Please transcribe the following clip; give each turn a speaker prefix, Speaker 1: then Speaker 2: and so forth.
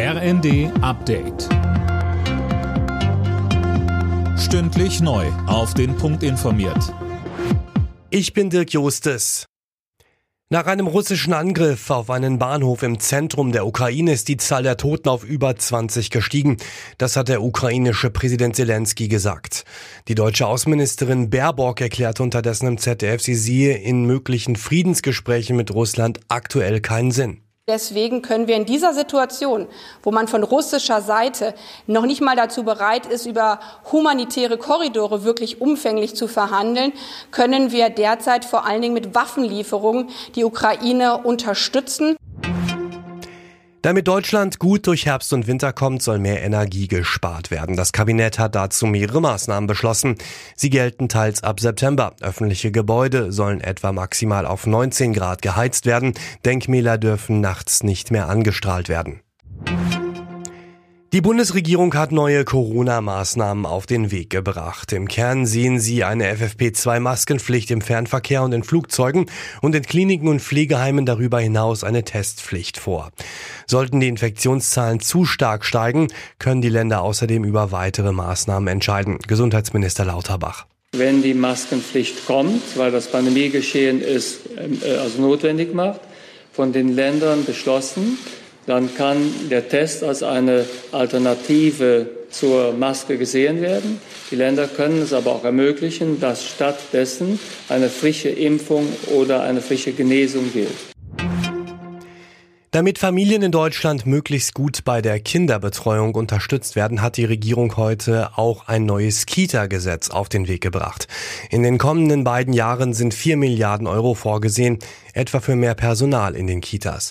Speaker 1: RND Update. Stündlich neu. Auf den Punkt informiert.
Speaker 2: Ich bin Dirk Jostes. Nach einem russischen Angriff auf einen Bahnhof im Zentrum der Ukraine ist die Zahl der Toten auf über 20 gestiegen. Das hat der ukrainische Präsident Zelensky gesagt. Die deutsche Außenministerin Baerbock erklärte unterdessen im ZDF, sie sehe in möglichen Friedensgesprächen mit Russland aktuell keinen Sinn.
Speaker 3: Deswegen können wir in dieser Situation, wo man von russischer Seite noch nicht mal dazu bereit ist, über humanitäre Korridore wirklich umfänglich zu verhandeln, können wir derzeit vor allen Dingen mit Waffenlieferungen die Ukraine unterstützen.
Speaker 2: Damit Deutschland gut durch Herbst und Winter kommt, soll mehr Energie gespart werden. Das Kabinett hat dazu mehrere Maßnahmen beschlossen. Sie gelten teils ab September. Öffentliche Gebäude sollen etwa maximal auf 19 Grad geheizt werden. Denkmäler dürfen nachts nicht mehr angestrahlt werden. Die Bundesregierung hat neue Corona-Maßnahmen auf den Weg gebracht. Im Kern sehen sie eine FFP2-Maskenpflicht im Fernverkehr und in Flugzeugen und in Kliniken und Pflegeheimen darüber hinaus eine Testpflicht vor. Sollten die Infektionszahlen zu stark steigen, können die Länder außerdem über weitere Maßnahmen entscheiden. Gesundheitsminister Lauterbach.
Speaker 4: Wenn die Maskenpflicht kommt, weil das Pandemiegeschehen ist, äh, also notwendig macht, von den Ländern beschlossen, dann kann der Test als eine Alternative zur Maske gesehen werden. Die Länder können es aber auch ermöglichen, dass stattdessen eine frische Impfung oder eine frische Genesung gilt.
Speaker 2: Damit Familien in Deutschland möglichst gut bei der Kinderbetreuung unterstützt werden, hat die Regierung heute auch ein neues Kita-Gesetz auf den Weg gebracht. In den kommenden beiden Jahren sind vier Milliarden Euro vorgesehen, etwa für mehr Personal in den Kitas.